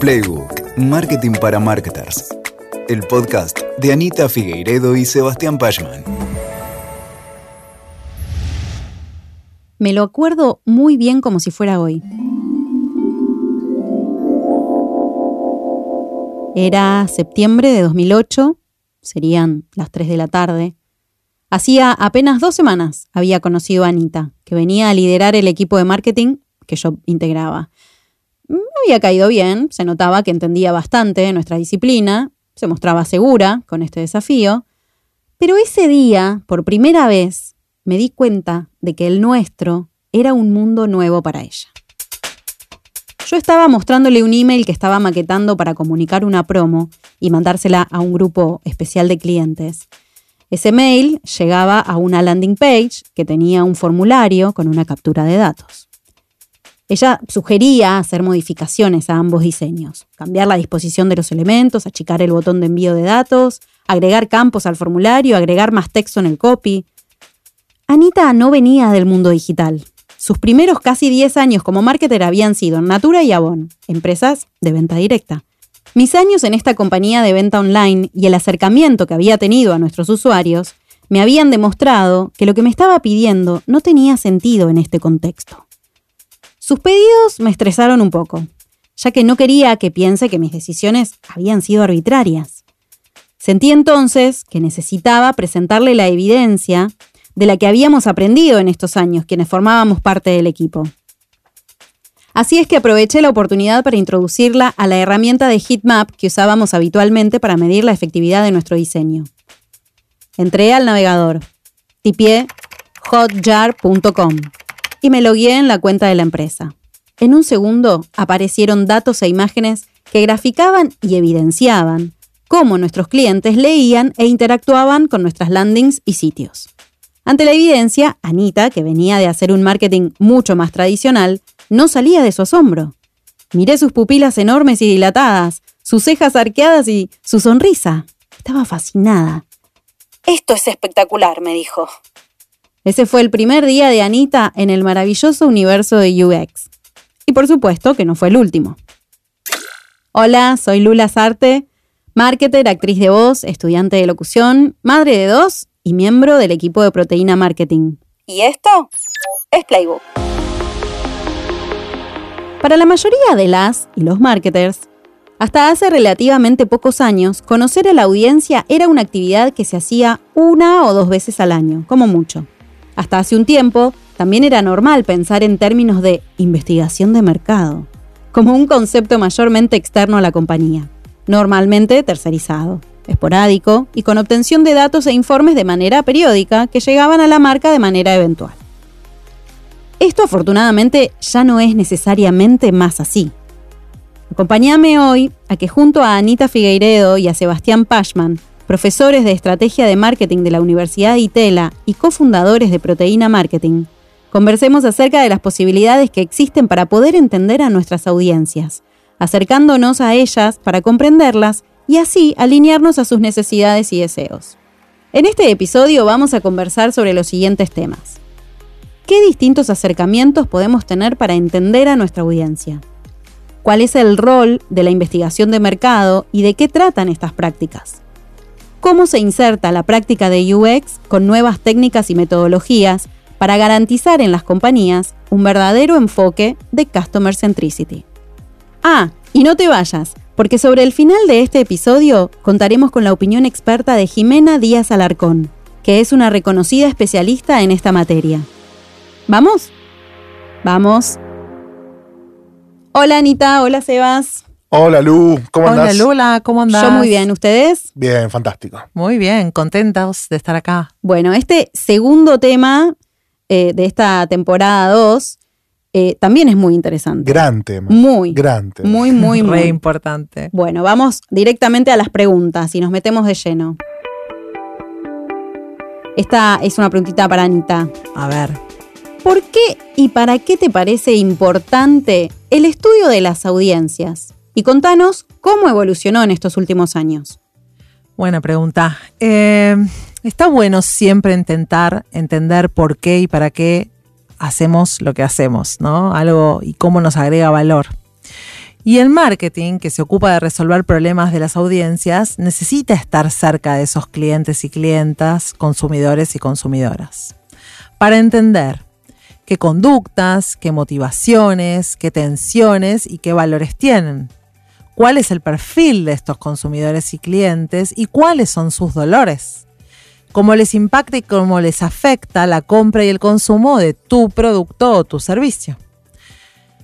Playbook, Marketing para Marketers. El podcast de Anita Figueiredo y Sebastián Pachman. Me lo acuerdo muy bien como si fuera hoy. Era septiembre de 2008, serían las 3 de la tarde. Hacía apenas dos semanas había conocido a Anita, que venía a liderar el equipo de marketing que yo integraba. Me había caído bien, se notaba que entendía bastante nuestra disciplina, se mostraba segura con este desafío, pero ese día, por primera vez, me di cuenta de que el nuestro era un mundo nuevo para ella. Yo estaba mostrándole un email que estaba maquetando para comunicar una promo y mandársela a un grupo especial de clientes. Ese mail llegaba a una landing page que tenía un formulario con una captura de datos. Ella sugería hacer modificaciones a ambos diseños, cambiar la disposición de los elementos, achicar el botón de envío de datos, agregar campos al formulario, agregar más texto en el copy. Anita no venía del mundo digital. Sus primeros casi 10 años como marketer habían sido en Natura y Avon, empresas de venta directa. Mis años en esta compañía de venta online y el acercamiento que había tenido a nuestros usuarios me habían demostrado que lo que me estaba pidiendo no tenía sentido en este contexto. Sus pedidos me estresaron un poco, ya que no quería que piense que mis decisiones habían sido arbitrarias. Sentí entonces que necesitaba presentarle la evidencia de la que habíamos aprendido en estos años quienes formábamos parte del equipo. Así es que aproveché la oportunidad para introducirla a la herramienta de Heatmap que usábamos habitualmente para medir la efectividad de nuestro diseño. Entré al navegador, tipié hotjar.com y me logué en la cuenta de la empresa. En un segundo aparecieron datos e imágenes que graficaban y evidenciaban cómo nuestros clientes leían e interactuaban con nuestras landings y sitios. Ante la evidencia, Anita, que venía de hacer un marketing mucho más tradicional, no salía de su asombro. Miré sus pupilas enormes y dilatadas, sus cejas arqueadas y su sonrisa. Estaba fascinada. Esto es espectacular, me dijo. Ese fue el primer día de Anita en el maravilloso universo de UX. Y por supuesto que no fue el último. Hola, soy Lula Sarte, marketer, actriz de voz, estudiante de locución, madre de dos y miembro del equipo de Proteína Marketing. ¿Y esto? Es Playbook. Para la mayoría de las y los marketers, hasta hace relativamente pocos años, conocer a la audiencia era una actividad que se hacía una o dos veces al año, como mucho. Hasta hace un tiempo, también era normal pensar en términos de investigación de mercado, como un concepto mayormente externo a la compañía, normalmente tercerizado, esporádico y con obtención de datos e informes de manera periódica que llegaban a la marca de manera eventual. Esto afortunadamente ya no es necesariamente más así. Acompáñame hoy a que junto a Anita Figueiredo y a Sebastián Pashman profesores de estrategia de marketing de la Universidad de Itela y cofundadores de Proteína Marketing, conversemos acerca de las posibilidades que existen para poder entender a nuestras audiencias, acercándonos a ellas para comprenderlas y así alinearnos a sus necesidades y deseos. En este episodio vamos a conversar sobre los siguientes temas. ¿Qué distintos acercamientos podemos tener para entender a nuestra audiencia? ¿Cuál es el rol de la investigación de mercado y de qué tratan estas prácticas? Cómo se inserta la práctica de UX con nuevas técnicas y metodologías para garantizar en las compañías un verdadero enfoque de Customer Centricity. Ah, y no te vayas, porque sobre el final de este episodio contaremos con la opinión experta de Jimena Díaz Alarcón, que es una reconocida especialista en esta materia. ¿Vamos? Vamos. Hola Anita, hola Sebas. Hola Lu, ¿cómo andás? Hola Lula, ¿cómo andás? Yo muy bien, ¿ustedes? Bien, fantástico. Muy bien, contentos de estar acá. Bueno, este segundo tema eh, de esta temporada 2 eh, también es muy interesante. Gran tema. Muy. Gran tema. Muy, muy, muy. Re importante. Bueno, vamos directamente a las preguntas y nos metemos de lleno. Esta es una preguntita para Anita. A ver. ¿Por qué y para qué te parece importante el estudio de las audiencias? Y contanos cómo evolucionó en estos últimos años. Buena pregunta. Eh, está bueno siempre intentar entender por qué y para qué hacemos lo que hacemos, ¿no? Algo y cómo nos agrega valor. Y el marketing, que se ocupa de resolver problemas de las audiencias, necesita estar cerca de esos clientes y clientas, consumidores y consumidoras. Para entender qué conductas, qué motivaciones, qué tensiones y qué valores tienen. Cuál es el perfil de estos consumidores y clientes y cuáles son sus dolores. Cómo les impacta y cómo les afecta la compra y el consumo de tu producto o tu servicio.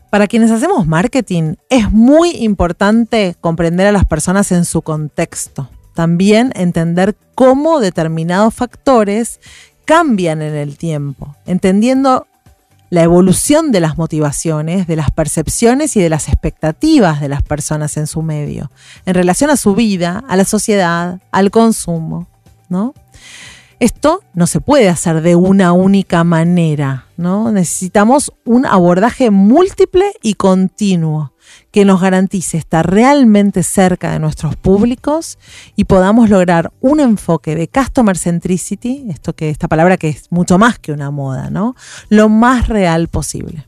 Para quienes hacemos marketing, es muy importante comprender a las personas en su contexto. También entender cómo determinados factores cambian en el tiempo, entendiendo la evolución de las motivaciones, de las percepciones y de las expectativas de las personas en su medio, en relación a su vida, a la sociedad, al consumo, ¿no? Esto no se puede hacer de una única manera, ¿no? Necesitamos un abordaje múltiple y continuo que nos garantice estar realmente cerca de nuestros públicos y podamos lograr un enfoque de customer centricity, esto que esta palabra que es mucho más que una moda, ¿no? Lo más real posible.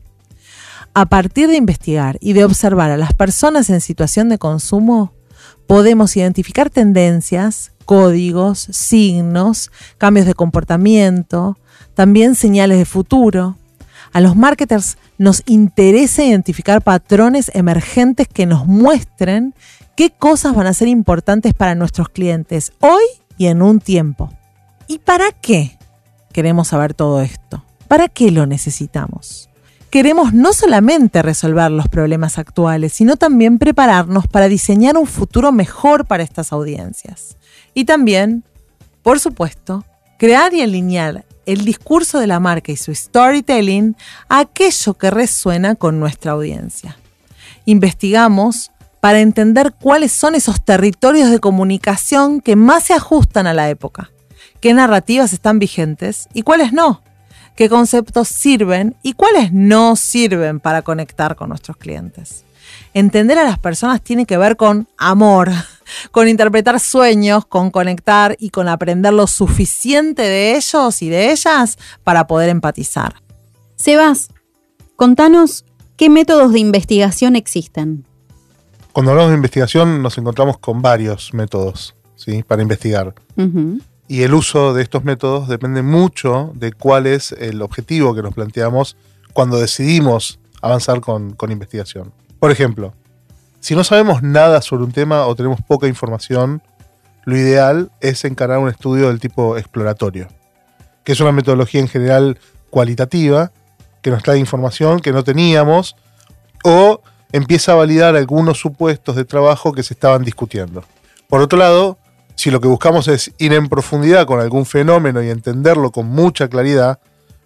A partir de investigar y de observar a las personas en situación de consumo, podemos identificar tendencias, códigos, signos, cambios de comportamiento, también señales de futuro. A los marketers nos interesa identificar patrones emergentes que nos muestren qué cosas van a ser importantes para nuestros clientes hoy y en un tiempo. ¿Y para qué queremos saber todo esto? ¿Para qué lo necesitamos? Queremos no solamente resolver los problemas actuales, sino también prepararnos para diseñar un futuro mejor para estas audiencias. Y también, por supuesto, crear y alinear el discurso de la marca y su storytelling a aquello que resuena con nuestra audiencia. Investigamos para entender cuáles son esos territorios de comunicación que más se ajustan a la época, qué narrativas están vigentes y cuáles no, qué conceptos sirven y cuáles no sirven para conectar con nuestros clientes. Entender a las personas tiene que ver con amor, con interpretar sueños, con conectar y con aprender lo suficiente de ellos y de ellas para poder empatizar. Sebas, contanos qué métodos de investigación existen. Cuando hablamos de investigación nos encontramos con varios métodos ¿sí? para investigar. Y el uso de estos métodos depende mucho de cuál es el objetivo que nos planteamos cuando decidimos avanzar con investigación. Por ejemplo, si no sabemos nada sobre un tema o tenemos poca información, lo ideal es encarar un estudio del tipo exploratorio, que es una metodología en general cualitativa, que nos trae información que no teníamos o empieza a validar algunos supuestos de trabajo que se estaban discutiendo. Por otro lado, si lo que buscamos es ir en profundidad con algún fenómeno y entenderlo con mucha claridad,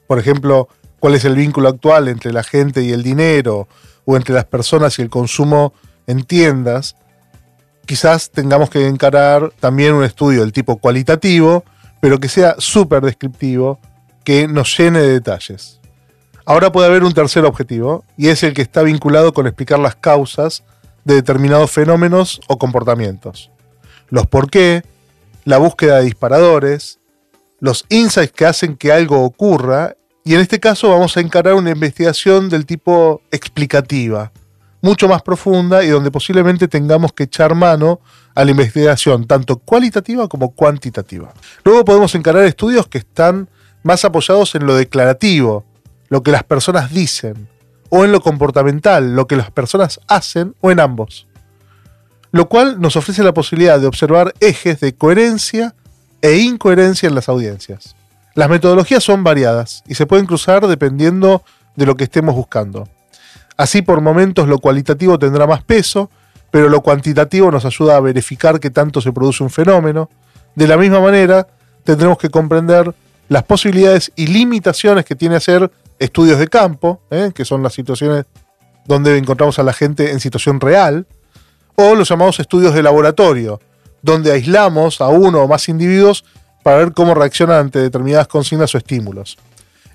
por ejemplo, cuál es el vínculo actual entre la gente y el dinero, o entre las personas y el consumo en tiendas, quizás tengamos que encarar también un estudio del tipo cualitativo, pero que sea súper descriptivo, que nos llene de detalles. Ahora puede haber un tercer objetivo, y es el que está vinculado con explicar las causas de determinados fenómenos o comportamientos. Los por qué, la búsqueda de disparadores, los insights que hacen que algo ocurra y en este caso vamos a encarar una investigación del tipo explicativa, mucho más profunda y donde posiblemente tengamos que echar mano a la investigación, tanto cualitativa como cuantitativa. Luego podemos encarar estudios que están más apoyados en lo declarativo, lo que las personas dicen, o en lo comportamental, lo que las personas hacen, o en ambos. Lo cual nos ofrece la posibilidad de observar ejes de coherencia e incoherencia en las audiencias. Las metodologías son variadas y se pueden cruzar dependiendo de lo que estemos buscando. Así por momentos lo cualitativo tendrá más peso, pero lo cuantitativo nos ayuda a verificar qué tanto se produce un fenómeno. De la misma manera, tendremos que comprender las posibilidades y limitaciones que tiene hacer estudios de campo, ¿eh? que son las situaciones donde encontramos a la gente en situación real, o los llamados estudios de laboratorio, donde aislamos a uno o más individuos para ver cómo reaccionan ante determinadas consignas o estímulos.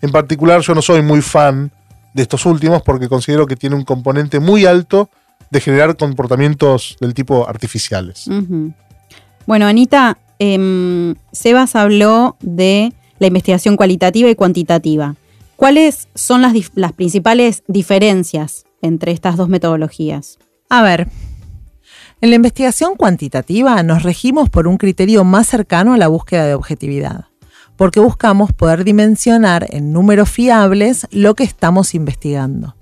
En particular, yo no soy muy fan de estos últimos porque considero que tiene un componente muy alto de generar comportamientos del tipo artificiales. Bueno, Anita, em, Sebas habló de la investigación cualitativa y cuantitativa. ¿Cuáles son las, las principales diferencias entre estas dos metodologías? A ver, en la investigación cuantitativa nos regimos por un criterio más cercano a la búsqueda de objetividad, porque buscamos poder dimensionar en números fiables lo que estamos investigando.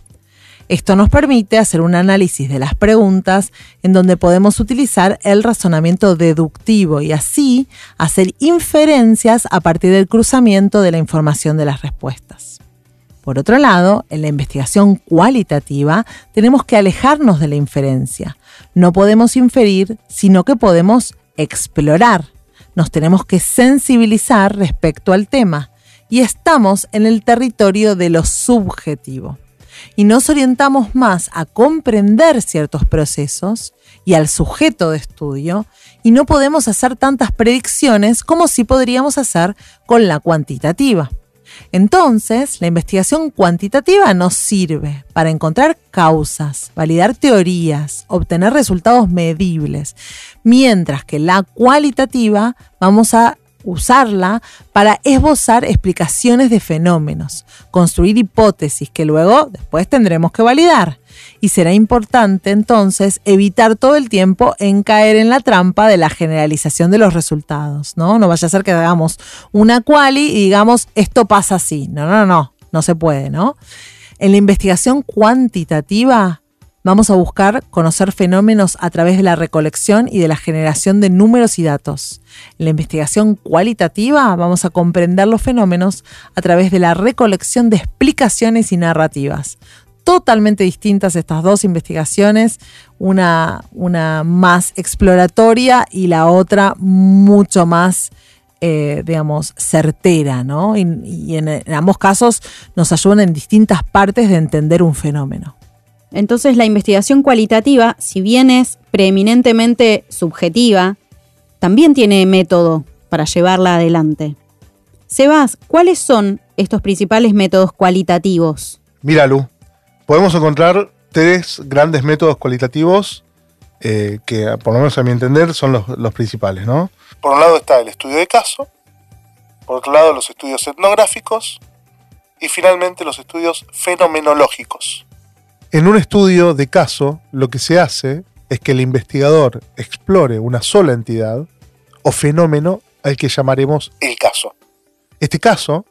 Esto nos permite hacer un análisis de las preguntas en donde podemos utilizar el razonamiento deductivo y así hacer inferencias a partir del cruzamiento de la información de las respuestas. Por otro lado, en la investigación cualitativa tenemos que alejarnos de la inferencia. No podemos inferir, sino que podemos explorar. Nos tenemos que sensibilizar respecto al tema y estamos en el territorio de lo subjetivo y nos orientamos más a comprender ciertos procesos y al sujeto de estudio y no podemos hacer tantas predicciones como si podríamos hacer con la cuantitativa. Entonces, la investigación cuantitativa nos sirve para encontrar causas, validar teorías, obtener resultados medibles, mientras que la cualitativa vamos a usarla para esbozar explicaciones de fenómenos, construir hipótesis que luego después tendremos que validar. Y será importante entonces evitar todo el tiempo en caer en la trampa de la generalización de los resultados, ¿no? No vaya a ser que hagamos una quali y digamos esto pasa así. No, no, no, no se puede, ¿no? En la investigación cuantitativa Vamos a buscar conocer fenómenos a través de la recolección y de la generación de números y datos. En la investigación cualitativa vamos a comprender los fenómenos a través de la recolección de explicaciones y narrativas. Totalmente distintas estas dos investigaciones, una, una más exploratoria y la otra mucho más eh, digamos, certera, ¿no? Y, en, ambos casos nos ayudan en distintas partes de entender un fenómeno. Entonces la investigación cualitativa, si bien es preeminentemente subjetiva, también tiene método para llevarla adelante. Sebas, ¿cuáles son estos principales métodos cualitativos? Mira, Lu, podemos encontrar tres grandes métodos cualitativos eh, que, por lo menos a mi entender, son los, los principales, ¿no? Por un lado está el estudio de caso, por otro lado los estudios etnográficos y finalmente los estudios fenomenológicos. En un estudio de caso, lo que se hace es que el investigador explore una sola entidad o fenómeno al que llamaremos el caso. Este caso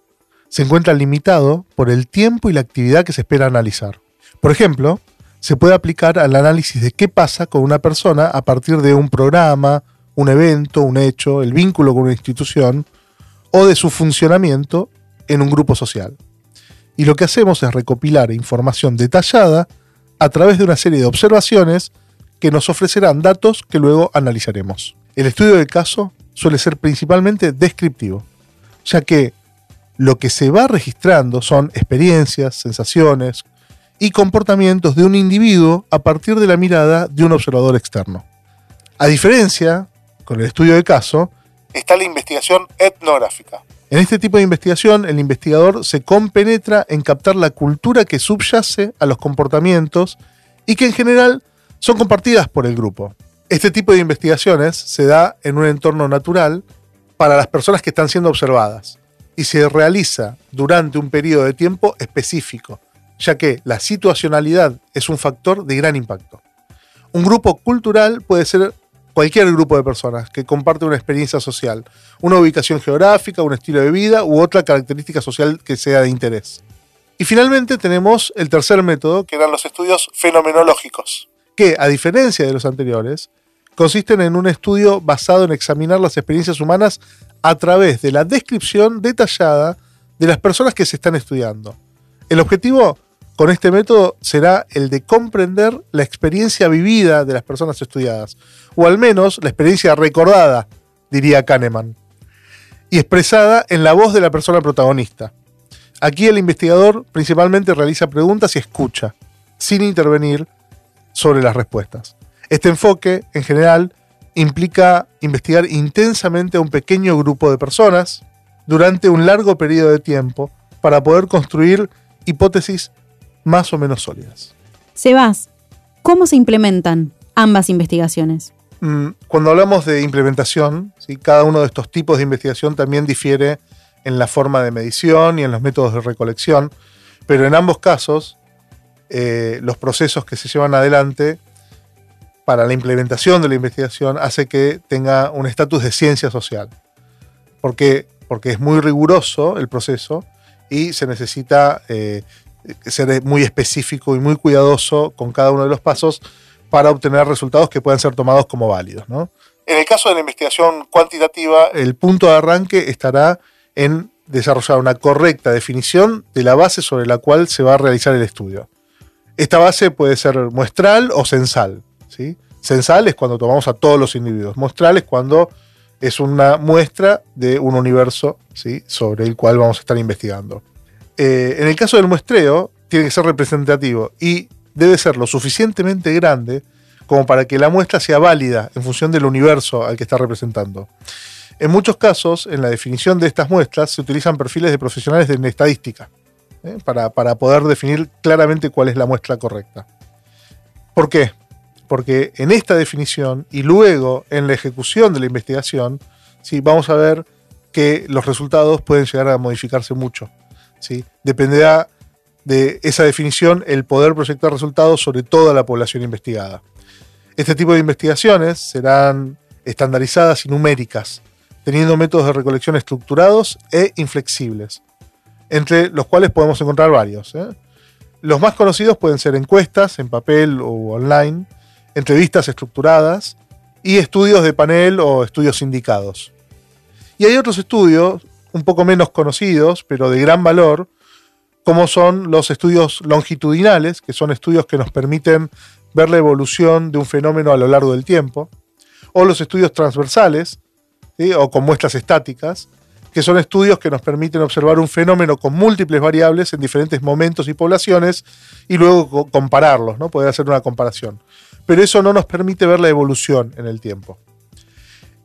se encuentra limitado por el tiempo y la actividad que se espera analizar. Por ejemplo, se puede aplicar al análisis de qué pasa con una persona a partir de un programa, un evento, un hecho, el vínculo con una institución o de su funcionamiento en un grupo social y lo que hacemos es recopilar información detallada a través de una serie de observaciones que nos ofrecerán datos que luego analizaremos. El estudio del caso suele ser principalmente descriptivo, ya que lo que se va registrando son experiencias, sensaciones y comportamientos de un individuo a partir de la mirada de un observador externo. A diferencia, con el estudio del caso, está la investigación etnográfica, en este tipo de investigación, el investigador se compenetra en captar la cultura que subyace a los comportamientos y que en general son compartidas por el grupo. Este tipo de investigaciones se da en un entorno natural para las personas que están siendo observadas y se realiza durante un periodo de tiempo específico, ya que la situacionalidad es un factor de gran impacto. Un grupo cultural puede ser cualquier grupo de personas que comparte una experiencia social, una ubicación geográfica, un estilo de vida u otra característica social que sea de interés. Y finalmente tenemos el tercer método, que eran los estudios fenomenológicos, que, a diferencia de los anteriores, consisten en un estudio basado en examinar las experiencias humanas a través de la descripción detallada de las personas que se están estudiando. El objetivo con este método será el de comprender la experiencia vivida de las personas estudiadas, o al menos la experiencia recordada, diría Kahneman, y expresada en la voz de la persona protagonista. Aquí el investigador principalmente realiza preguntas y escucha, sin intervenir sobre las respuestas. Este enfoque, en general, implica investigar intensamente a un pequeño grupo de personas durante un largo periodo de tiempo para poder construir hipótesis más o menos sólidas. Sebas, ¿cómo se implementan ambas investigaciones? Mm, cuando hablamos de implementación, cada uno de estos tipos de investigación también difiere en la forma de medición y en los métodos de recolección, pero en ambos casos eh, los procesos que se llevan adelante para la implementación de la investigación hace que tenga un estatus de ciencia social. ¿Por qué? Porque es muy riguroso el proceso y se necesita eh, ser muy específico y muy cuidadoso con cada uno de los pasos para obtener resultados que puedan ser tomados como válidos. En el caso de la investigación cuantitativa, el punto de arranque estará en desarrollar una correcta definición de la base sobre la cual se va a realizar el estudio. Esta base puede ser muestral o censal. ¿Sí? Censal es cuando tomamos a todos los individuos. Muestral es cuando es una muestra de un universo sobre el cual vamos a estar investigando. Eh, en el caso del muestreo, tiene que ser representativo y debe ser lo suficientemente grande como para que la muestra sea válida en función del universo al que está representando. En muchos casos, en la definición de estas muestras, se utilizan perfiles de profesionales de estadística ¿eh? para, poder definir claramente cuál es la muestra correcta. ¿Por qué? Porque en esta definición y luego en la ejecución de la investigación, ¿sí? vamos a ver que los resultados pueden llegar a modificarse mucho. ¿sí? Dependerá de esa definición el poder proyectar resultados sobre toda la población investigada. Este tipo de investigaciones serán estandarizadas y numéricas, teniendo métodos de recolección estructurados e inflexibles, entre los cuales podemos encontrar varios. ¿eh? Los más conocidos pueden ser encuestas en papel o online, entrevistas estructuradas y estudios de panel o estudios indicados. Y hay otros estudios, un poco menos conocidos, pero de gran valor, como son los estudios longitudinales, que son estudios que nos permiten ver la evolución de un fenómeno a lo largo del tiempo, o los estudios transversales, o con muestras estáticas, que son estudios que nos permiten observar un fenómeno con múltiples variables en diferentes momentos y poblaciones y luego compararlos, ¿no? poder hacer una comparación. Pero eso no nos permite ver la evolución en el tiempo.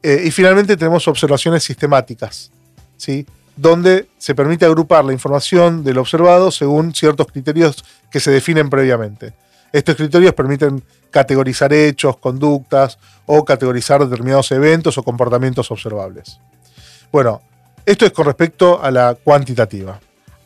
Eh, y finalmente tenemos observaciones sistemáticas, ¿sí? donde se permite agrupar la información del observado según ciertos criterios que se definen previamente. Estos criterios permiten categorizar hechos, conductas o categorizar determinados eventos o comportamientos observables. Bueno, esto es con respecto a la cuantitativa.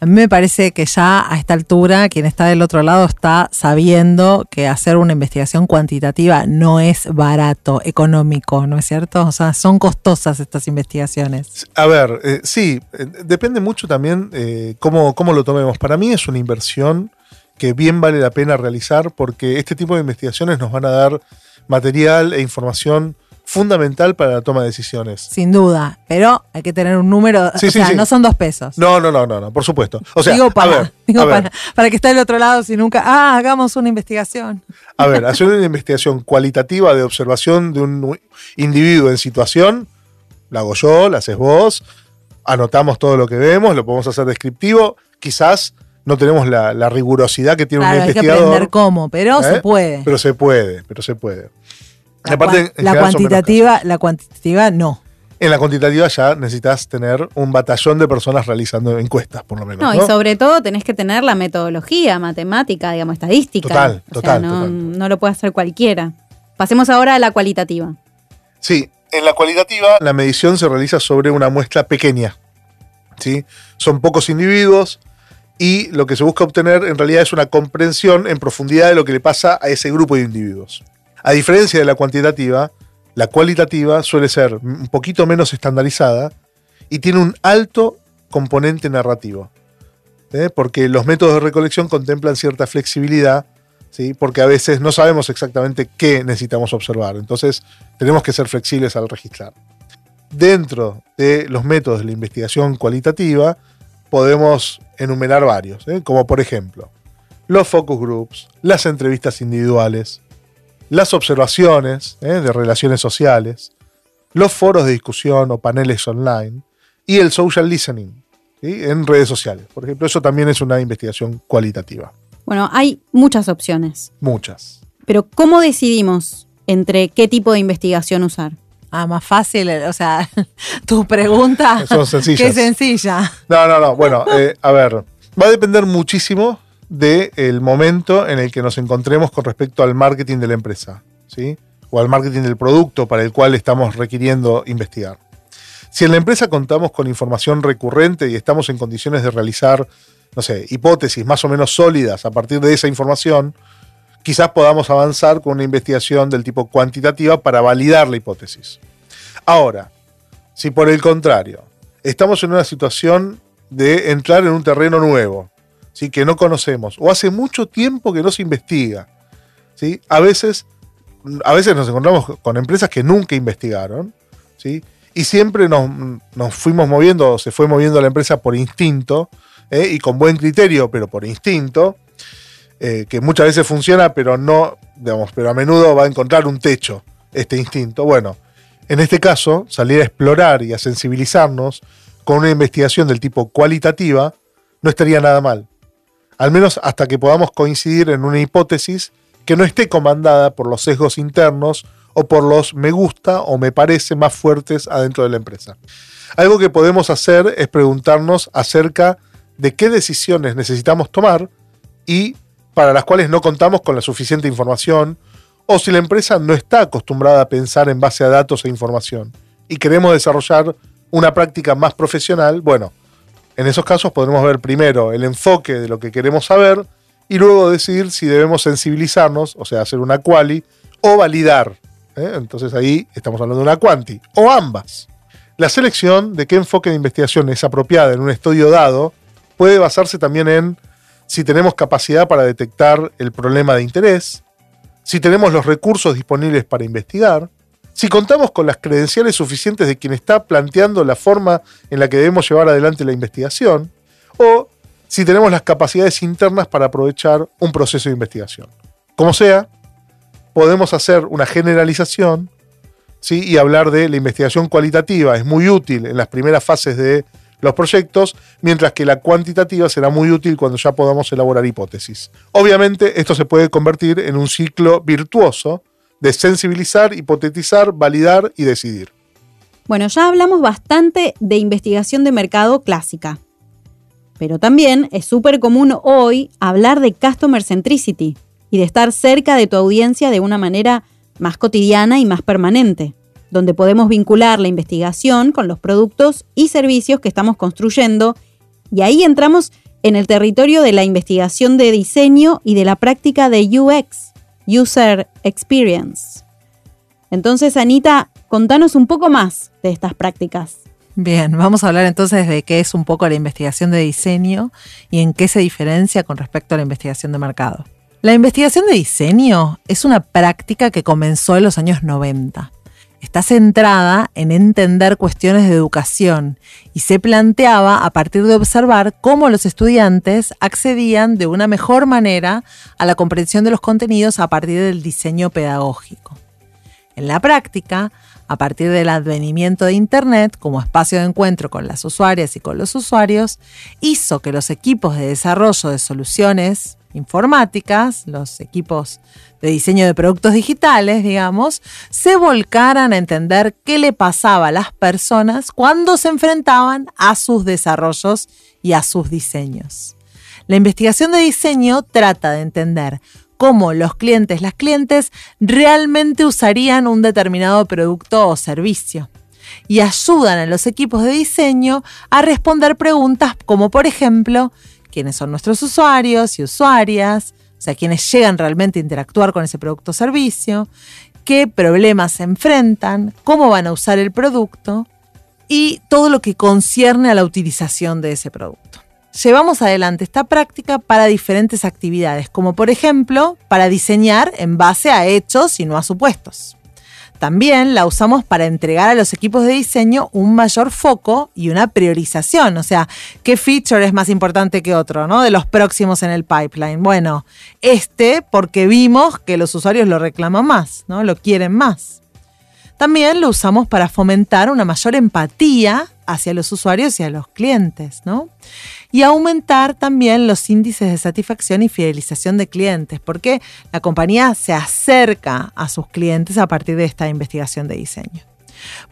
A mí me parece que ya a esta altura quien está del otro lado está sabiendo que hacer una investigación cuantitativa no es barato, económico, ¿no es cierto? O sea, son costosas estas investigaciones. A ver, eh, sí, eh, depende mucho también eh, cómo, cómo lo tomemos. Para mí es una inversión que bien vale la pena realizar porque este tipo de investigaciones nos van a dar material e información fundamental para la toma de decisiones. Sin duda, pero hay que tener un número, o sea, no son dos pesos. No, no, no, no, no, por supuesto. O sea, digo para, para, que esté del otro lado si nunca, ah, hagamos una investigación. A ver, hacer una investigación cualitativa de observación de un individuo en situación, la hago yo, la haces vos, anotamos todo lo que vemos, lo podemos hacer descriptivo, quizás no tenemos la, rigurosidad que tiene un investigador. Hay que aprender cómo, pero se ¿Eh? puede. Pero se puede, pero se puede. La, la cuantitativa, la cuantitativa no. En la cuantitativa ya necesitas tener un batallón de personas realizando encuestas, por lo menos. No, y sobre todo tenés que tener la metodología matemática, digamos, estadística. Total, total, no, no lo puede hacer cualquiera. Pasemos ahora a la cualitativa. Sí, en la cualitativa la medición se realiza sobre una muestra pequeña. ¿sí? Son pocos individuos, y lo que se busca obtener en realidad es una comprensión en profundidad de lo que le pasa a ese grupo de individuos. A diferencia de la cuantitativa, la cualitativa suele ser un poquito menos estandarizada y tiene un alto componente narrativo, ¿eh? porque los métodos de recolección contemplan cierta flexibilidad, ¿sí? porque a veces no sabemos exactamente qué necesitamos observar, entonces tenemos que ser flexibles al registrar. Dentro de los métodos de la investigación cualitativa, podemos enumerar varios, ¿eh? como por ejemplo los focus groups, las entrevistas individuales, las observaciones ¿eh? de relaciones sociales, los foros de discusión o paneles online y el social listening en redes sociales. Por ejemplo, eso también es una investigación cualitativa. Bueno, hay muchas opciones. Muchas. Pero ¿cómo decidimos entre qué tipo de investigación usar? Ah, más fácil, o sea, tu pregunta. Son sencillas. Qué sencilla. No, no, no. Bueno, eh, a ver, va a depender muchísimo del momento en el que nos encontremos con respecto al marketing de la empresa, ¿sí? O al marketing del producto para el cual estamos requiriendo investigar. Si en la empresa contamos con información recurrente y estamos en condiciones de realizar, no sé, hipótesis más o menos sólidas a partir de esa información, quizás podamos avanzar con una investigación del tipo cuantitativa para validar la hipótesis. Ahora, si por el contrario, estamos en una situación de entrar en un terreno nuevo, ¿sí? que no conocemos, o hace mucho tiempo que no se investiga, ¿sí? a, veces, a veces nos encontramos con empresas que nunca investigaron, ¿sí? y siempre nos, fuimos moviendo, se fue moviendo la empresa por instinto, ¿eh? y con buen criterio, pero por instinto, eh, que muchas veces funciona, pero no, digamos, pero a menudo va a encontrar un techo este instinto. Bueno, en este caso, salir a explorar y a sensibilizarnos con una investigación del tipo cualitativa no estaría nada mal. Al menos hasta que podamos coincidir en una hipótesis que no esté comandada por los sesgos internos o por los me gusta o me parece más fuertes adentro de la empresa. Algo que podemos hacer es preguntarnos acerca de qué decisiones necesitamos tomar y para las cuales no contamos con la suficiente información o si la empresa no está acostumbrada a pensar en base a datos e información y queremos desarrollar una práctica más profesional, bueno, en esos casos podremos ver primero el enfoque de lo que queremos saber y luego decidir si debemos sensibilizarnos, o sea, hacer una quali o validar. ¿eh? Entonces ahí estamos hablando de una quanti, o ambas. La selección de qué enfoque de investigación es apropiada en un estudio dado puede basarse también en si tenemos capacidad para detectar el problema de interés, si tenemos los recursos disponibles para investigar, si contamos con las credenciales suficientes de quien está planteando la forma en la que debemos llevar adelante la investigación, o si tenemos las capacidades internas para aprovechar un proceso de investigación. Como sea, podemos hacer una generalización ¿sí? y hablar de la investigación cualitativa. Es muy útil en las primeras fases de los proyectos, mientras que la cuantitativa será muy útil cuando ya podamos elaborar hipótesis. Obviamente, esto se puede convertir en un ciclo virtuoso de sensibilizar, hipotetizar, validar y decidir. Bueno, ya hablamos bastante de investigación de mercado clásica, pero también es súper común hoy hablar de customer centricity y de estar cerca de tu audiencia de una manera más cotidiana y más permanente donde podemos vincular la investigación con los productos y servicios que estamos construyendo, y ahí entramos en el territorio de la investigación de diseño y de la práctica de UX, User Experience. Entonces, Anita, contanos un poco más de estas prácticas. Bien, vamos a hablar entonces de qué es un poco la investigación de diseño y en qué se diferencia con respecto a la investigación de mercado. La investigación de diseño es una práctica que comenzó en los años 90 está centrada en entender cuestiones de educación y se planteaba a partir de observar cómo los estudiantes accedían de una mejor manera a la comprensión de los contenidos a partir del diseño pedagógico. En la práctica, a partir del advenimiento de Internet como espacio de encuentro con las usuarias y con los usuarios, hizo que los equipos de desarrollo de soluciones informáticas, los equipos de diseño de productos digitales, digamos, se volcaran a entender qué le pasaba a las personas cuando se enfrentaban a sus desarrollos y a sus diseños. La investigación de diseño trata de entender cómo los clientes, las clientes realmente usarían un determinado producto o servicio y ayudan a los equipos de diseño a responder preguntas como por ejemplo, quiénes son nuestros usuarios y usuarias, o sea, quienes llegan realmente a interactuar con ese producto o servicio, qué problemas se enfrentan, cómo van a usar el producto y todo lo que concierne a la utilización de ese producto. Llevamos adelante esta práctica para diferentes actividades, como por ejemplo para diseñar en base a hechos y no a supuestos. También la usamos para entregar a los equipos de diseño un mayor foco y una priorización, o sea, qué feature es más importante que otro, ¿no? De los próximos en el pipeline. Bueno, este porque vimos que los usuarios lo reclaman más, ¿no? Lo quieren más. También lo usamos para fomentar una mayor empatía hacia los usuarios y a los clientes, ¿no? Y aumentar también los índices de satisfacción y fidelización de clientes, porque la compañía se acerca a sus clientes a partir de esta investigación de diseño.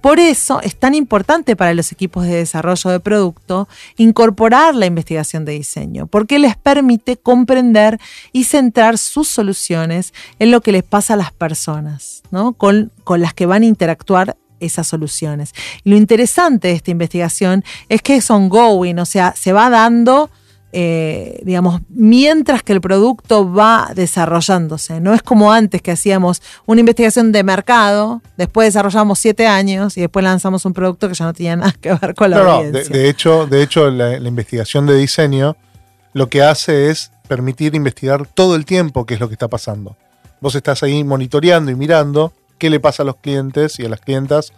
Por eso es tan importante para los equipos de desarrollo de producto incorporar la investigación de diseño, porque les permite comprender y centrar sus soluciones en lo que les pasa a las personas, ¿no? con, con las que van a interactuar esas soluciones. Y lo interesante de esta investigación es que es ongoing, o sea, se va dando eh, digamos, mientras que el producto va desarrollándose. No es como antes que hacíamos una investigación de mercado, después desarrollamos siete años y después lanzamos un producto que ya no tenía nada que ver con la No, audiencia. no, de, de hecho, de hecho la, la investigación de diseño lo que hace es permitir investigar todo el tiempo qué es lo que está pasando. Vos estás ahí monitoreando y mirando qué le pasa a los clientes y a las clientas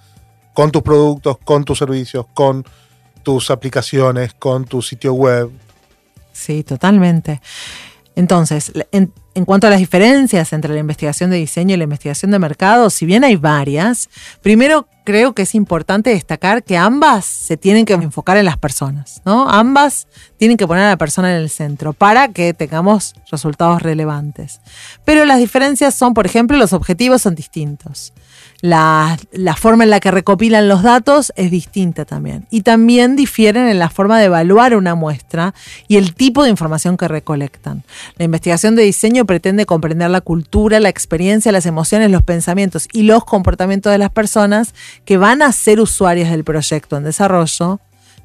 con tus productos, con tus servicios, con tus aplicaciones, con tu sitio web. Sí, totalmente. Entonces, en, en, cuanto a las diferencias entre la investigación de diseño y la investigación de mercado, si bien hay varias, primero creo que es importante destacar que ambas se tienen que enfocar en las personas, ¿no? Ambas tienen que poner a la persona en el centro para que tengamos resultados relevantes. Pero las diferencias son, por ejemplo, los objetivos son distintos. La, la, forma en la que recopilan los datos es distinta también. Y también difieren en la forma de evaluar una muestra y el tipo de información que recolectan. La investigación de diseño pretende comprender la cultura, la experiencia, las emociones, los pensamientos y los comportamientos de las personas que van a ser usuarios del proyecto en desarrollo,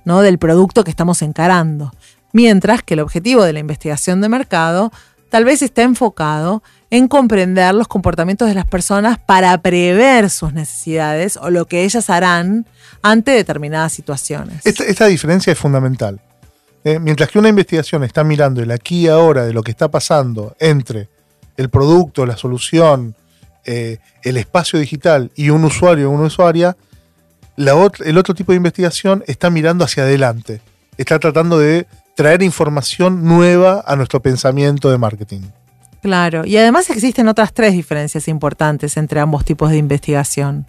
¿no? del producto que estamos encarando. Mientras que el objetivo de la investigación de mercado tal vez está enfocado en comprender los comportamientos de las personas para prever sus necesidades o lo que ellas harán ante determinadas situaciones. Esta, diferencia es fundamental. Eh, mientras que una investigación está mirando el aquí y ahora de lo que está pasando entre el producto, la solución, eh, el espacio digital y un usuario o una usuaria, el otro tipo de investigación está mirando hacia adelante. Está tratando de traer información nueva a nuestro pensamiento de marketing. Claro, y además existen otras tres diferencias importantes entre ambos tipos de investigación.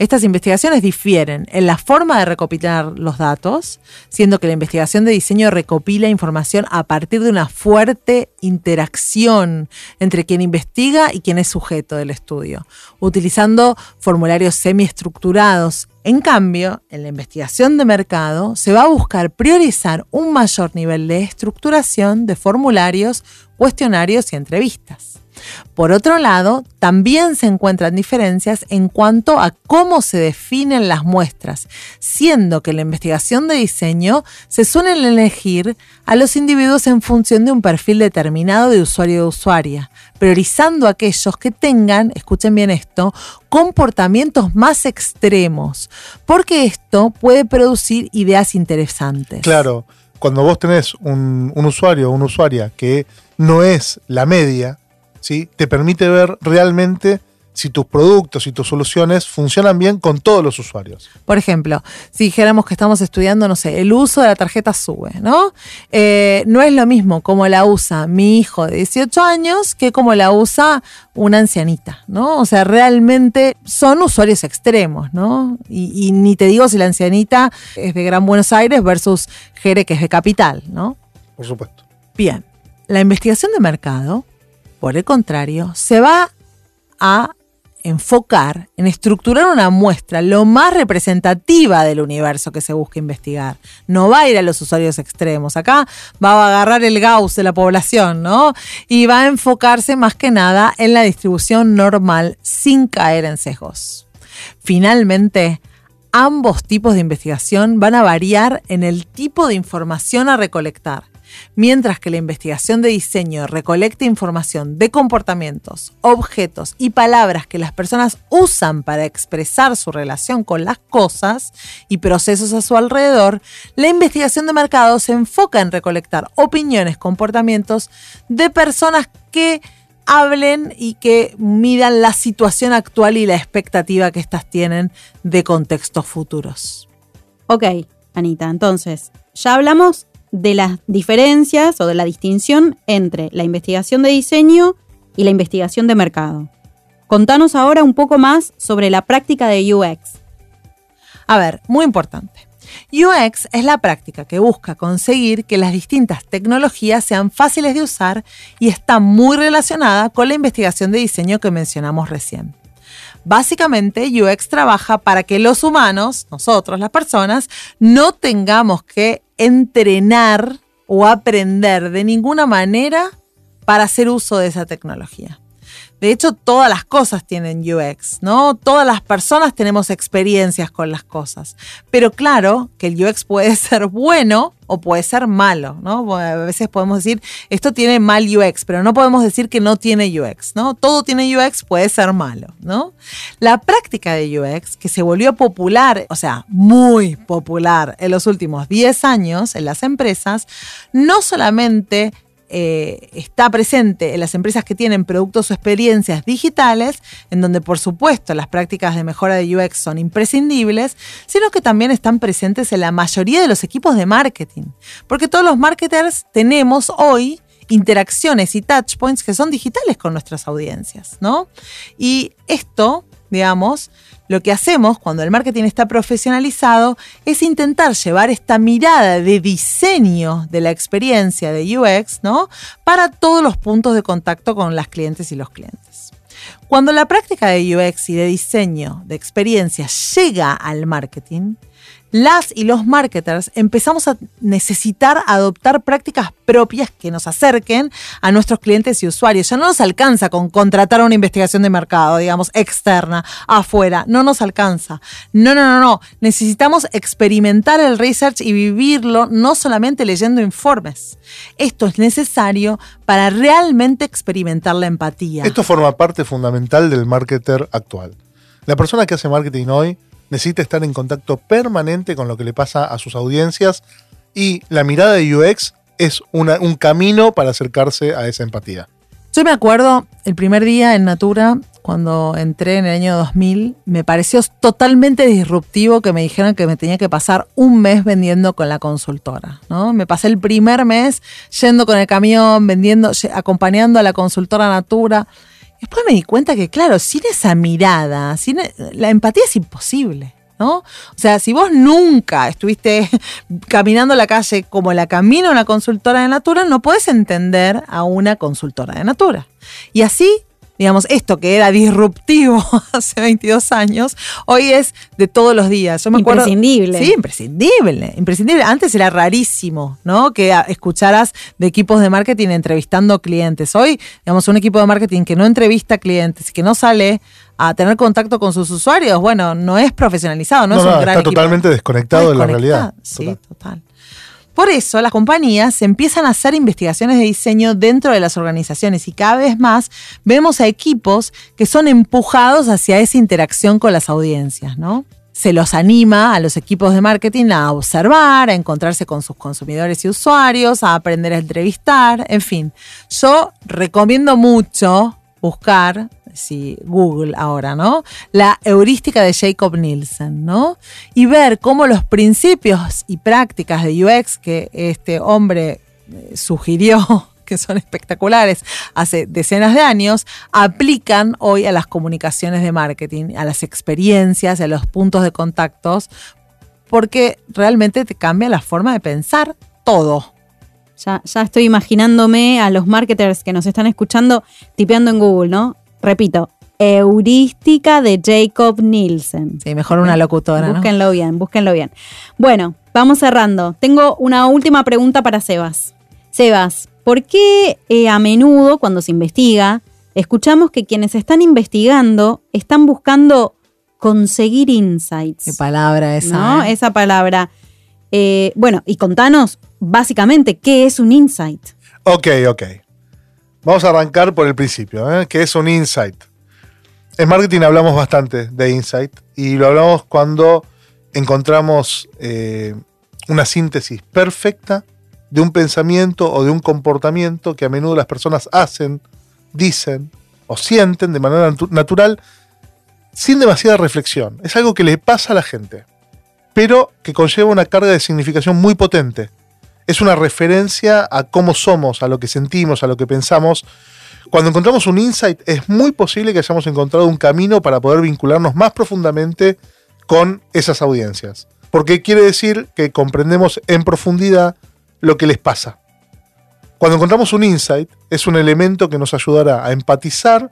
Estas investigaciones difieren en la forma de recopilar los datos, siendo que la investigación de diseño recopila información a partir de una fuerte interacción entre quien investiga y quien es sujeto del estudio, utilizando formularios semiestructurados. En cambio, en la investigación de mercado se va a buscar priorizar un mayor nivel de estructuración de formularios, cuestionarios y entrevistas. Por otro lado, también se encuentran diferencias en cuanto a cómo se definen las muestras, siendo que la investigación de diseño se suelen elegir a los individuos en función de un perfil determinado de usuario o usuaria, priorizando aquellos que tengan, escuchen bien esto, comportamientos más extremos, porque esto puede producir ideas interesantes. Claro, cuando vos tenés un, un usuario o una usuaria que no es la media, ¿sí? te permite ver realmente si tus productos y tus soluciones funcionan bien con todos los usuarios. Por ejemplo, si dijéramos que estamos estudiando, no sé, el uso de la tarjeta SUBE, ¿no? Eh, no es lo mismo como la usa mi hijo de 18 años que como la usa una ancianita, ¿no? O sea, realmente son usuarios extremos, ¿no? Y, y ni te digo si la ancianita es de Gran Buenos Aires versus Jere, que es de Capital, ¿no? Por supuesto. Bien, la investigación de mercado por el contrario, se va a enfocar en estructurar una muestra lo más representativa del universo que se busca investigar. No va a ir a los usuarios extremos. Acá va a agarrar el Gauss de la población, ¿no? Y va a enfocarse más que nada en la distribución normal sin caer en sesgos. Finalmente, ambos tipos de investigación van a variar en el tipo de información a recolectar. Mientras que la investigación de diseño recolecta información de comportamientos, objetos y palabras que las personas usan para expresar su relación con las cosas y procesos a su alrededor, la investigación de mercado se enfoca en recolectar opiniones, comportamientos de personas que hablen y que midan la situación actual y la expectativa que éstas tienen de contextos futuros. Ok, Anita, entonces, ya hablamos de las diferencias o de la distinción entre la investigación de diseño y la investigación de mercado. Contanos ahora un poco más sobre la práctica de UX. A ver, muy importante. UX es la práctica que busca conseguir que las distintas tecnologías sean fáciles de usar y está muy relacionada con la investigación de diseño que mencionamos recién. Básicamente, UX trabaja para que los humanos, nosotros, las personas, no tengamos que entrenar o aprender de ninguna manera para hacer uso de esa tecnología. De hecho, todas las cosas tienen UX, ¿no? Todas las personas tenemos experiencias con las cosas. Pero claro que el UX puede ser bueno o puede ser malo, ¿no? A veces podemos decir, esto tiene mal UX, pero no podemos decir que no tiene UX, ¿no? Todo tiene UX, puede ser malo, ¿no? La práctica de UX, que se volvió popular, o sea, muy popular en los últimos 10 años en las empresas, no solamente eh, está presente en las empresas que tienen productos o experiencias digitales, en donde por supuesto las prácticas de mejora de UX son imprescindibles, sino que también están presentes en la mayoría de los equipos de marketing. Porque todos los marketers tenemos hoy interacciones y touchpoints que son digitales con nuestras audiencias, ¿no? Y esto, digamos, lo que hacemos cuando el marketing está profesionalizado es intentar llevar esta mirada de diseño de la experiencia de UX, ¿no? Para todos los puntos de contacto con las clientes y los clientes. Cuando la práctica de UX y de diseño de experiencia llega al marketing, las y los marketers empezamos a necesitar adoptar prácticas propias que nos acerquen a nuestros clientes y usuarios. Ya no nos alcanza con contratar una investigación de mercado, digamos, externa, afuera. No nos alcanza. No, no, no, no. Necesitamos experimentar el research y vivirlo no solamente leyendo informes. Esto es necesario para realmente experimentar la empatía. Esto forma parte fundamental del marketer actual. La persona que hace marketing hoy necesita estar en contacto permanente con lo que le pasa a sus audiencias y la mirada de UX es un camino para acercarse a esa empatía. Yo me acuerdo el primer día en Natura, cuando entré en el año 2000, me pareció totalmente disruptivo que me dijeran que me tenía que pasar un mes vendiendo con la consultora. ¿no? Me pasé el primer mes yendo con el camión, vendiendo, acompañando a la consultora Natura. Después me di cuenta que, claro, sin esa mirada, sin e, la empatía es imposible. ¿No? O sea, si vos nunca estuviste caminando la calle como la camina una consultora de Natura, no puedes entender a una consultora de Natura. Y así digamos, esto que era disruptivo hace 22 años, hoy es de todos los días. Yo me imprescindible. sí, imprescindible, imprescindible. Antes era rarísimo, ¿no? Que escucharas de equipos de marketing entrevistando clientes. Hoy, digamos, un equipo de marketing que no entrevista clientes y que no sale a tener contacto con sus usuarios, bueno, no es profesionalizado, no, es un gran está totalmente desconectado de la realidad. Sí, total. Por eso las compañías empiezan a hacer investigaciones de diseño dentro de las organizaciones y cada vez más vemos a equipos que son empujados hacia esa interacción con las audiencias, ¿no? Se los anima a los equipos de marketing a observar, a encontrarse con sus consumidores y usuarios, a aprender a entrevistar, en fin. Yo recomiendo mucho buscar si Google ahora, ¿no? La heurística de Jacob Nielsen, ¿no? Y ver cómo los principios y prácticas de UX que este hombre eh, sugirió que son espectaculares hace decenas de años, aplican hoy a las comunicaciones de marketing, a las experiencias, a los puntos de contactos, porque realmente te cambia la forma de pensar todo. Ya, ya estoy imaginándome a los marketers que nos están escuchando tipeando en Google, ¿no? Repito, heurística de Jacob Nielsen. Sí, mejor una locutora. Búsquenlo bien, búsquenlo bien. Bueno, vamos cerrando. Tengo una última pregunta para Sebas. Sebas, ¿por qué eh, a menudo cuando se investiga escuchamos que quienes están investigando están buscando conseguir insights? Qué palabra esa. ¿No? ¿eh? Esa palabra. Eh, bueno, y contanos básicamente qué es un insight. Ok, ok. Vamos a arrancar por el principio, ¿eh? que es un insight. En marketing hablamos bastante de insight y lo hablamos cuando encontramos eh, una síntesis perfecta de un pensamiento o de un comportamiento que a menudo las personas hacen, dicen o sienten de manera natural sin demasiada reflexión. Es algo que le pasa a la gente, pero que conlleva una carga de significación muy potente es una referencia a cómo somos, a lo que sentimos, a lo que pensamos. Cuando encontramos un insight, es muy posible que hayamos encontrado un camino para poder vincularnos más profundamente con esas audiencias. Porque quiere decir que comprendemos en profundidad lo que les pasa. Cuando encontramos un insight, es un elemento que nos ayudará a empatizar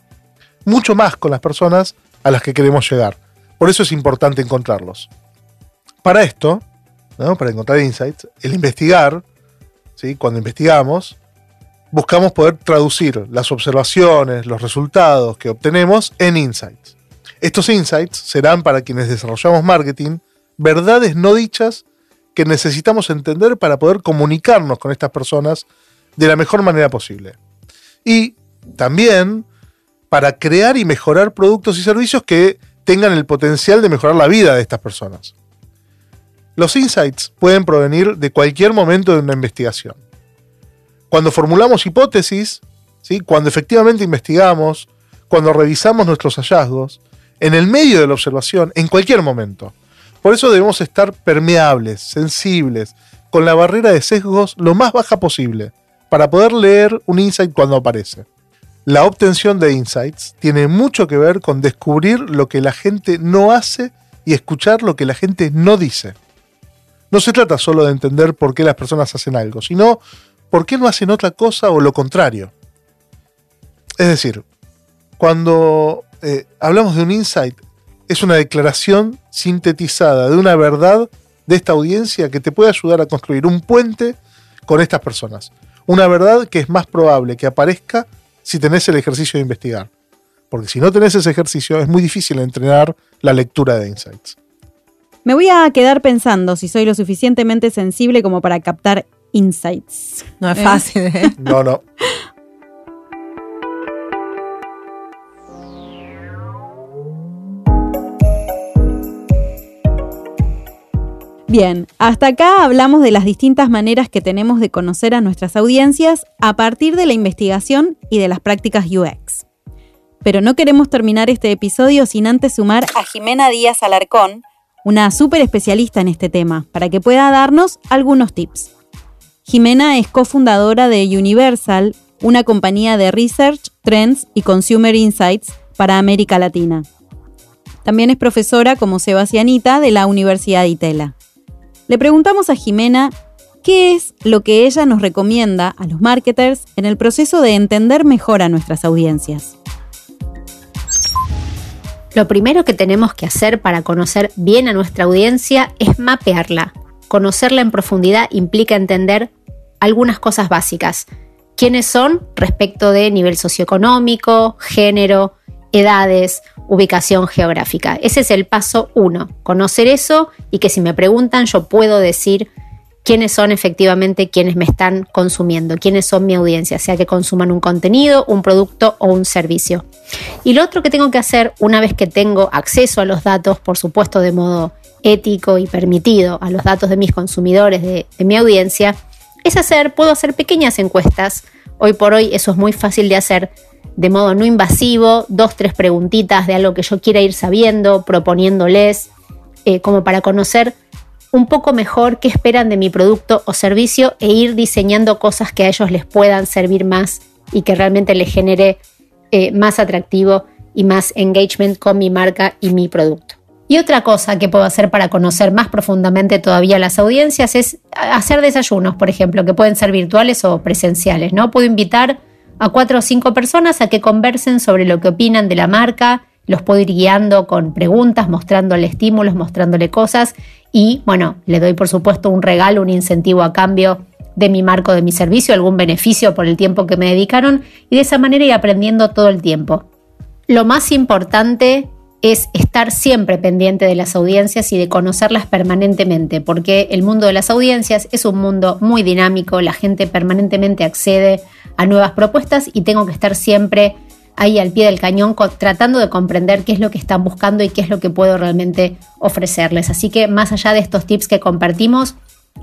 mucho más con las personas a las que queremos llegar. Por eso es importante encontrarlos. Para esto, para encontrar insights, el investigar, cuando investigamos, buscamos poder traducir las observaciones, los resultados que obtenemos en insights. Estos insights serán para quienes desarrollamos marketing verdades no dichas que necesitamos entender para poder comunicarnos con estas personas de la mejor manera posible. Y también para crear y mejorar productos y servicios que tengan el potencial de mejorar la vida de estas personas. Los insights pueden provenir de cualquier momento de una investigación. Cuando formulamos hipótesis, ¿sí? cuando efectivamente investigamos, cuando revisamos nuestros hallazgos, en el medio de la observación, en cualquier momento. Por eso debemos estar permeables, sensibles, con la barrera de sesgos lo más baja posible, para poder leer un insight cuando aparece. La obtención de insights tiene mucho que ver con descubrir lo que la gente no hace y escuchar lo que la gente no dice. No se trata solo de entender por qué las personas hacen algo, sino por qué no hacen otra cosa o lo contrario. Es decir, cuando eh, hablamos de un insight, es una declaración sintetizada de una verdad de esta audiencia que te puede ayudar a construir un puente con estas personas. Una verdad que es más probable que aparezca si tenés el ejercicio de investigar. Porque si no tenés ese ejercicio es muy difícil entrenar la lectura de insights. Me voy a quedar pensando si soy lo suficientemente sensible como para captar insights. No es fácil, ¿eh? No, no. Bien, hasta acá hablamos de las distintas maneras que tenemos de conocer a nuestras audiencias a partir de la investigación y de las prácticas UX. Pero no queremos terminar este episodio sin antes sumar a Jimena Díaz Alarcón, una súper especialista en este tema, para que pueda darnos algunos tips. Jimena es cofundadora de Universal, una compañía de research, trends y consumer insights para América Latina. También es profesora como Sebastianita de la Universidad de Itela. Le preguntamos a Jimena qué es lo que ella nos recomienda a los marketers en el proceso de entender mejor a nuestras audiencias. Lo primero que tenemos que hacer para conocer bien a nuestra audiencia es mapearla. Conocerla en profundidad implica entender algunas cosas básicas. ¿Quiénes son respecto de nivel socioeconómico, género, edades, ubicación geográfica. Ese es el paso uno, conocer eso y que si me preguntan yo puedo decir quiénes son efectivamente quienes me están consumiendo, quiénes son mi audiencia, sea que consuman un contenido, un producto o un servicio. Y lo otro que tengo que hacer una vez que tengo acceso a los datos, por supuesto de modo ético y permitido, a los datos de mis consumidores, de, mi audiencia, es hacer, puedo hacer pequeñas encuestas. Hoy por hoy eso es muy fácil de hacer de modo no invasivo, dos, tres preguntitas de algo que yo quiera ir sabiendo, proponiéndoles, eh, como para conocer un poco mejor qué esperan de mi producto o servicio e ir diseñando cosas que a ellos les puedan servir más y que realmente les genere eh, más atractivo y más engagement con mi marca y mi producto. Y otra cosa que puedo hacer para conocer más profundamente todavía las audiencias es hacer desayunos, por ejemplo, que pueden ser virtuales o presenciales, ¿no? Puedo invitar a cuatro o cinco personas a que conversen sobre lo que opinan de la marca, los puedo ir guiando con preguntas, mostrándole estímulos, mostrándole cosas y bueno, le doy por supuesto un regalo, un incentivo a cambio de mi marco, de mi servicio, algún beneficio por el tiempo que me dedicaron y de esa manera ir aprendiendo todo el tiempo. Lo más importante es estar siempre pendiente de las audiencias y de conocerlas permanentemente, porque el mundo de las audiencias es un mundo muy dinámico, la gente permanentemente accede a nuevas propuestas y tengo que estar siempre ahí al pie del cañón tratando de comprender qué es lo que están buscando y qué es lo que puedo realmente ofrecerles. Así que más allá de estos tips que compartimos,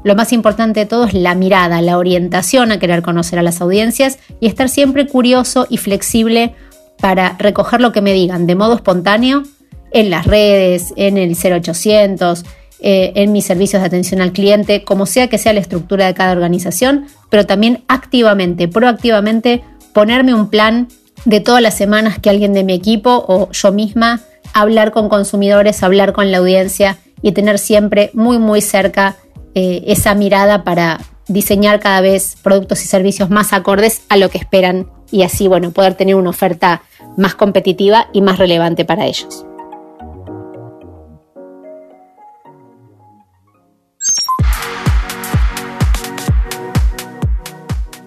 lo más importante de todo es la mirada, la orientación a querer conocer a las audiencias y estar siempre curioso y flexible para recoger lo que me digan de modo espontáneo en las redes, en el 0800, eh, en mis servicios de atención al cliente, como sea que sea la estructura de cada organización, pero también activamente, proactivamente ponerme un plan de todas las semanas que alguien de mi equipo o yo misma hablar con consumidores, hablar con la audiencia y tener siempre muy muy cerca eh, esa mirada para diseñar cada vez productos y servicios más acordes a lo que esperan y así bueno poder tener una oferta más competitiva y más relevante para ellos.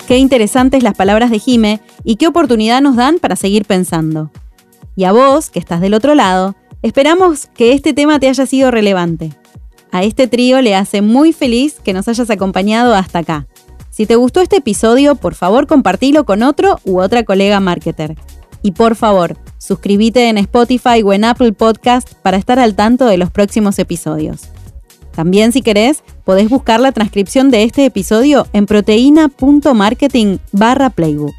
Qué interesantes las palabras de Jime y qué oportunidad nos dan para seguir pensando. Y a vos, que estás del otro lado, esperamos que este tema te haya sido relevante. A este trío le hace muy feliz que nos hayas acompañado hasta acá. Si te gustó este episodio, por favor compartilo con otro u otra colega marketer. Y por favor, suscríbete en Spotify o en Apple Podcast para estar al tanto de los próximos episodios. También si querés, podés buscar la transcripción de este episodio en proteína.marketing barra playbook.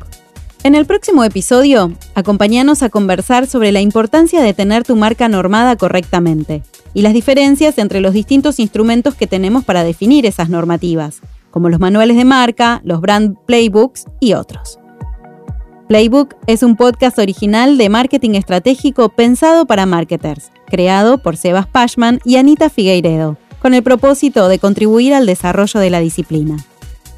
En el próximo episodio, acompáñanos a conversar sobre la importancia de tener tu marca normada correctamente y las diferencias entre los distintos instrumentos que tenemos para definir esas normativas, como los manuales de marca, los brand playbooks y otros. Playbook es un podcast original de marketing estratégico pensado para marketers, creado por Sebas Pashman y Anita Figueiredo con el propósito de contribuir al desarrollo de la disciplina.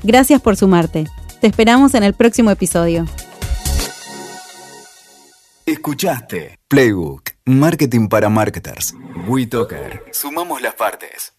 Gracias por sumarte. Te esperamos en el próximo episodio. Escuchaste Playbook, Marketing para Marketers. WeToker. Sumamos las partes.